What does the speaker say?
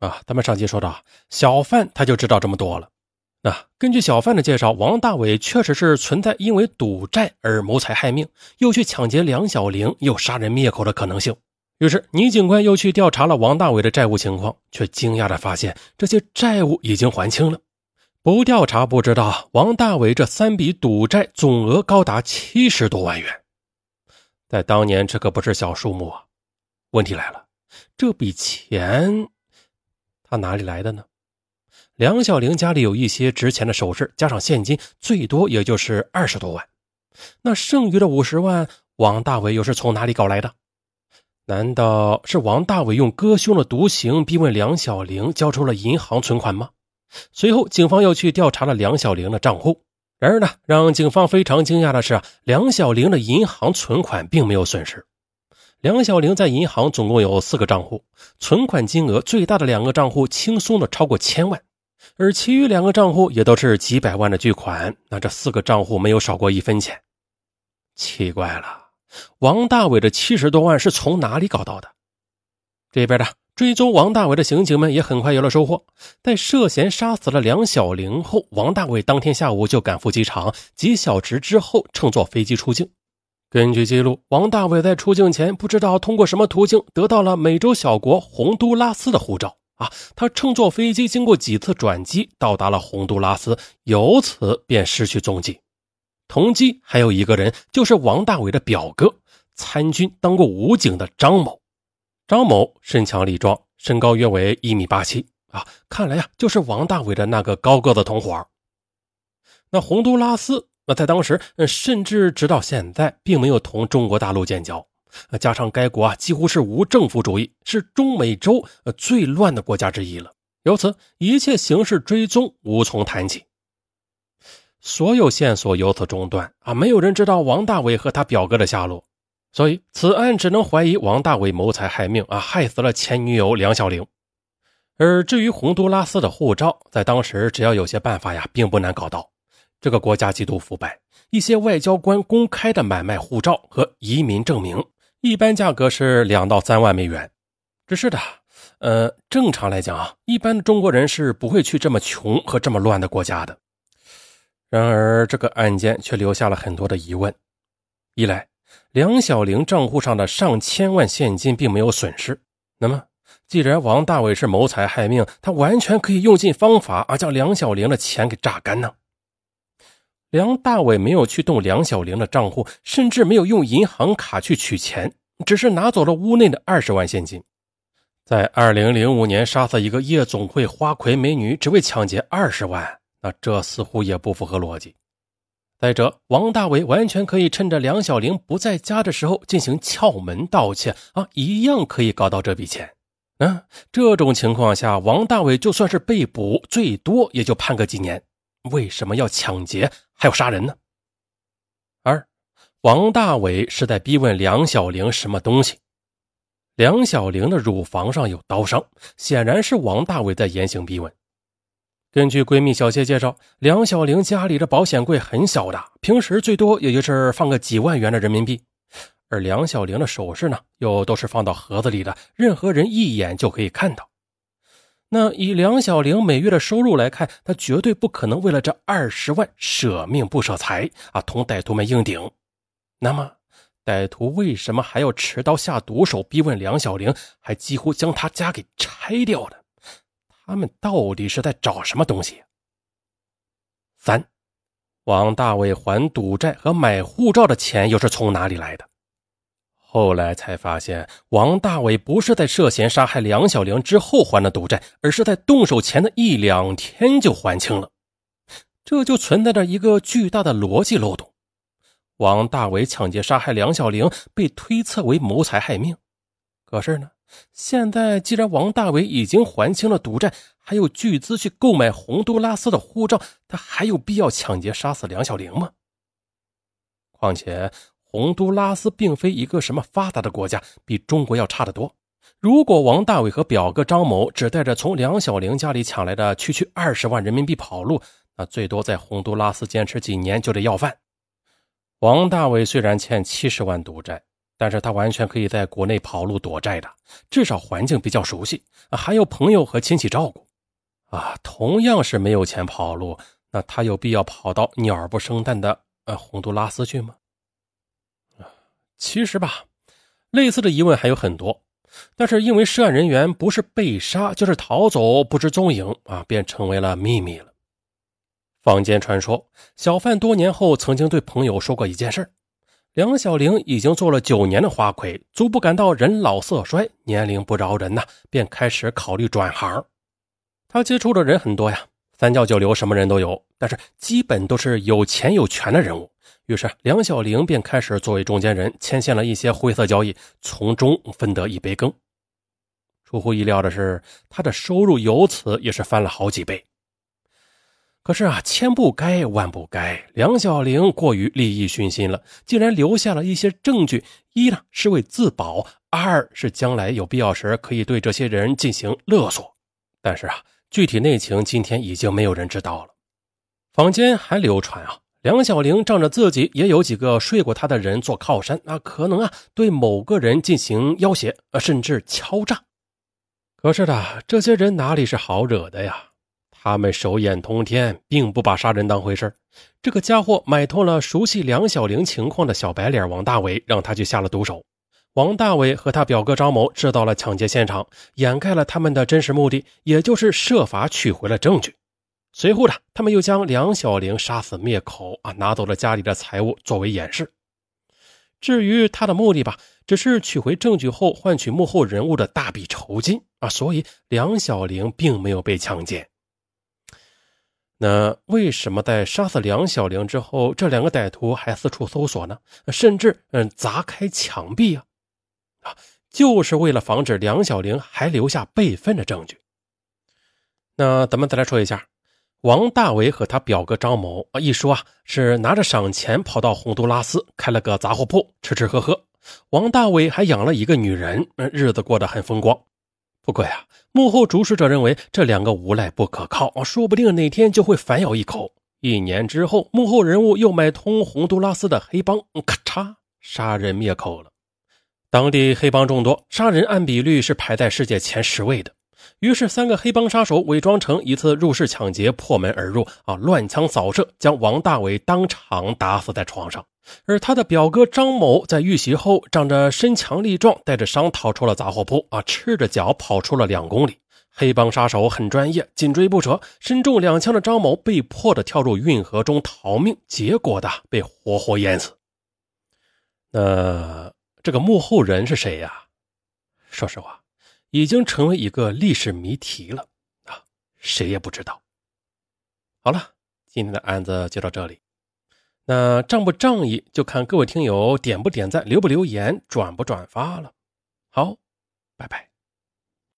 啊，咱们上集说到，小范他就知道这么多了。那根据小范的介绍，王大伟确实是存在因为赌债而谋财害命，又去抢劫梁小玲，又杀人灭口的可能性。于是，倪警官又去调查了王大伟的债务情况，却惊讶的发现，这些债务已经还清了。不调查不知道，王大伟这三笔赌债总额高达七十多万元，在当年这可不是小数目啊。问题来了，这笔钱。他哪里来的呢？梁小玲家里有一些值钱的首饰，加上现金，最多也就是二十多万。那剩余的五十万，王大伟又是从哪里搞来的？难道是王大伟用割胸的毒刑逼问梁小玲交出了银行存款吗？随后，警方又去调查了梁小玲的账户。然而呢，让警方非常惊讶的是，梁小玲的银行存款并没有损失。梁小玲在银行总共有四个账户，存款金额最大的两个账户轻松的超过千万，而其余两个账户也都是几百万的巨款。那这四个账户没有少过一分钱。奇怪了，王大伟的七十多万是从哪里搞到的？这边的追踪王大伟的刑警们也很快有了收获，在涉嫌杀死了梁小玲后，王大伟当天下午就赶赴机场，几小时之后乘坐飞机出境。根据记录，王大伟在出境前不知道通过什么途径得到了美洲小国洪都拉斯的护照啊！他乘坐飞机经过几次转机到达了洪都拉斯，由此便失去踪迹。同机还有一个人，就是王大伟的表哥，参军当过武警的张某。张某身强力壮，身高约为一米八七啊！看来呀，就是王大伟的那个高个子同伙。那洪都拉斯。那在当时，甚至直到现在，并没有同中国大陆建交。加上该国啊，几乎是无政府主义，是中美洲最乱的国家之一了。由此，一切刑事追踪无从谈起，所有线索由此中断啊！没有人知道王大伟和他表哥的下落，所以此案只能怀疑王大伟谋财害命啊，害死了前女友梁小玲。而至于洪都拉斯的护照，在当时只要有些办法呀，并不难搞到。这个国家极度腐败，一些外交官公开的买卖护照和移民证明，一般价格是两到三万美元。只是的，呃，正常来讲啊，一般的中国人是不会去这么穷和这么乱的国家的。然而，这个案件却留下了很多的疑问：一来，梁小玲账户上的上千万现金并没有损失，那么，既然王大伟是谋财害命，他完全可以用尽方法啊，将梁小玲的钱给榨干呢？梁大伟没有去动梁小玲的账户，甚至没有用银行卡去取钱，只是拿走了屋内的二十万现金。在二零零五年杀死一个夜总会花魁美女，只为抢劫二十万，那这似乎也不符合逻辑。再者，王大伟完全可以趁着梁小玲不在家的时候进行撬门盗窃啊，一样可以搞到这笔钱。嗯，这种情况下，王大伟就算是被捕，最多也就判个几年。为什么要抢劫还要杀人呢？二，王大伟是在逼问梁小玲什么东西？梁小玲的乳房上有刀伤，显然是王大伟在严刑逼问。根据闺蜜小谢介绍，梁小玲家里的保险柜很小的，平时最多也就是放个几万元的人民币，而梁小玲的首饰呢，又都是放到盒子里的，任何人一眼就可以看到。那以梁小玲每月的收入来看，她绝对不可能为了这二十万舍命不舍财啊，同歹徒们硬顶。那么，歹徒为什么还要持刀下毒手逼问梁小玲，还几乎将他家给拆掉呢？他们到底是在找什么东西？三，王大伟还赌债和买护照的钱又是从哪里来的？后来才发现，王大伟不是在涉嫌杀害梁小玲之后还的赌债，而是在动手前的一两天就还清了。这就存在着一个巨大的逻辑漏洞：王大伟抢劫杀害梁小玲，被推测为谋财害命。可是呢，现在既然王大伟已经还清了赌债，还有巨资去购买洪都拉斯的护照，他还有必要抢劫杀死梁小玲吗？况且。洪都拉斯并非一个什么发达的国家，比中国要差得多。如果王大伟和表哥张某只带着从梁小玲家里抢来的区区二十万人民币跑路，那最多在洪都拉斯坚持几年就得要饭。王大伟虽然欠七十万赌债，但是他完全可以在国内跑路躲债的，至少环境比较熟悉，还有朋友和亲戚照顾。啊，同样是没有钱跑路，那他有必要跑到鸟不生蛋的呃洪都拉斯去吗？其实吧，类似的疑问还有很多，但是因为涉案人员不是被杀就是逃走不知踪影啊，便成为了秘密了。坊间传说，小范多年后曾经对朋友说过一件事梁小玲已经做了九年的花魁，足不感到人老色衰，年龄不饶人呐，便开始考虑转行。他接触的人很多呀，三教九流什么人都有，但是基本都是有钱有权的人物。于是梁小玲便开始作为中间人，牵线了一些灰色交易，从中分得一杯羹。出乎意料的是，他的收入由此也是翻了好几倍。可是啊，千不该万不该，梁小玲过于利益熏心了，竟然留下了一些证据。一呢是为自保，二是将来有必要时可以对这些人进行勒索。但是啊，具体内情今天已经没有人知道了。坊间还流传啊，梁小玲仗着自己也有几个睡过她的人做靠山啊，可能啊对某个人进行要挟啊，甚至敲诈。可是的，这些人哪里是好惹的呀？他们手眼通天，并不把杀人当回事这个家伙买通了熟悉梁小玲情况的小白脸王大伟，让他去下了毒手。王大伟和他表哥张某制造了抢劫现场，掩盖了他们的真实目的，也就是设法取回了证据。随后呢，他们又将梁小玲杀死灭口啊，拿走了家里的财物作为掩饰。至于他的目的吧，只是取回证据后换取幕后人物的大笔酬金啊，所以梁小玲并没有被强奸。那为什么在杀死梁小玲之后，这两个歹徒还四处搜索呢？甚至嗯砸开墙壁啊啊，就是为了防止梁小玲还留下备份的证据。那咱们再来说一下，王大为和他表哥张某啊，一说啊是拿着赏钱跑到洪都拉斯开了个杂货铺，吃吃喝喝。王大伟还养了一个女人，日子过得很风光。不过呀，幕后主使者认为这两个无赖不可靠，说不定哪天就会反咬一口。一年之后，幕后人物又买通洪都拉斯的黑帮，咔嚓，杀人灭口了。当地黑帮众多，杀人按比率是排在世界前十位的。于是，三个黑帮杀手伪装成一次入室抢劫，破门而入，啊，乱枪扫射，将王大伟当场打死在床上。而他的表哥张某在遇袭后，仗着身强力壮，带着伤逃出了杂货铺，啊，赤着脚跑出了两公里。黑帮杀手很专业，紧追不舍。身中两枪的张某被迫的跳入运河中逃命，结果的被活活淹死。那这个幕后人是谁呀？说实话，已经成为一个历史谜题了啊，谁也不知道。好了，今天的案子就到这里。那仗不仗义，就看各位听友点不点赞、留不留言、转不转发了。好，拜拜。